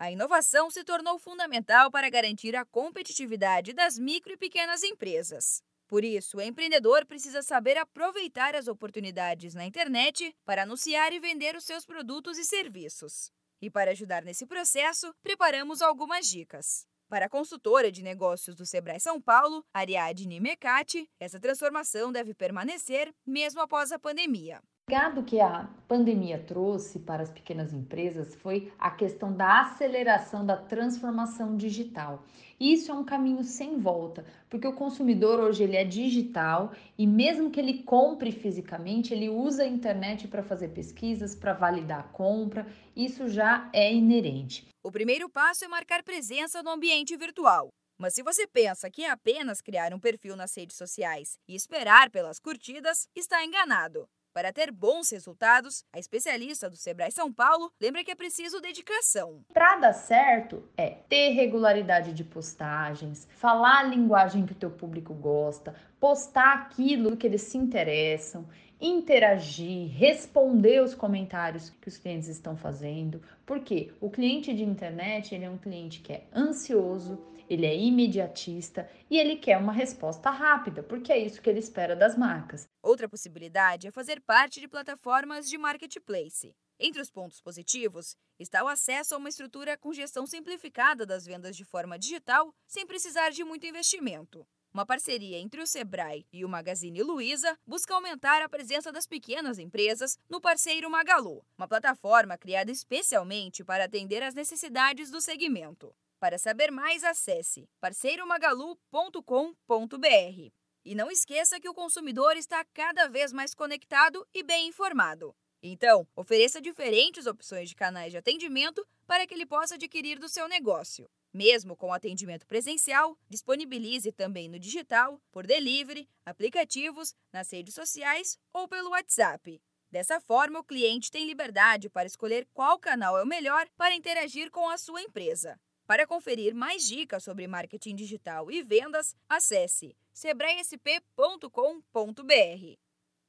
A inovação se tornou fundamental para garantir a competitividade das micro e pequenas empresas. Por isso, o empreendedor precisa saber aproveitar as oportunidades na internet para anunciar e vender os seus produtos e serviços. E para ajudar nesse processo, preparamos algumas dicas. Para a consultora de negócios do Sebrae São Paulo, Ariadne Mecati, essa transformação deve permanecer mesmo após a pandemia. Legado que a pandemia trouxe para as pequenas empresas foi a questão da aceleração da transformação digital. Isso é um caminho sem volta, porque o consumidor hoje ele é digital e mesmo que ele compre fisicamente, ele usa a internet para fazer pesquisas, para validar a compra. Isso já é inerente. O primeiro passo é marcar presença no ambiente virtual. Mas se você pensa que é apenas criar um perfil nas redes sociais e esperar pelas curtidas, está enganado. Para ter bons resultados, a especialista do Sebrae São Paulo lembra que é preciso dedicação. Para dar certo é ter regularidade de postagens, falar a linguagem que o teu público gosta, postar aquilo que eles se interessam, interagir, responder os comentários que os clientes estão fazendo, porque o cliente de internet ele é um cliente que é ansioso, ele é imediatista e ele quer uma resposta rápida, porque é isso que ele espera das marcas. Outra possibilidade é fazer parte de plataformas de marketplace. Entre os pontos positivos está o acesso a uma estrutura com gestão simplificada das vendas de forma digital, sem precisar de muito investimento. Uma parceria entre o Sebrae e o Magazine Luiza busca aumentar a presença das pequenas empresas no parceiro Magalu, uma plataforma criada especialmente para atender às necessidades do segmento. Para saber mais, acesse parceiromagalu.com.br. E não esqueça que o consumidor está cada vez mais conectado e bem informado. Então, ofereça diferentes opções de canais de atendimento para que ele possa adquirir do seu negócio. Mesmo com atendimento presencial, disponibilize também no digital, por delivery, aplicativos, nas redes sociais ou pelo WhatsApp. Dessa forma, o cliente tem liberdade para escolher qual canal é o melhor para interagir com a sua empresa. Para conferir mais dicas sobre marketing digital e vendas, acesse sebraesp.com.br.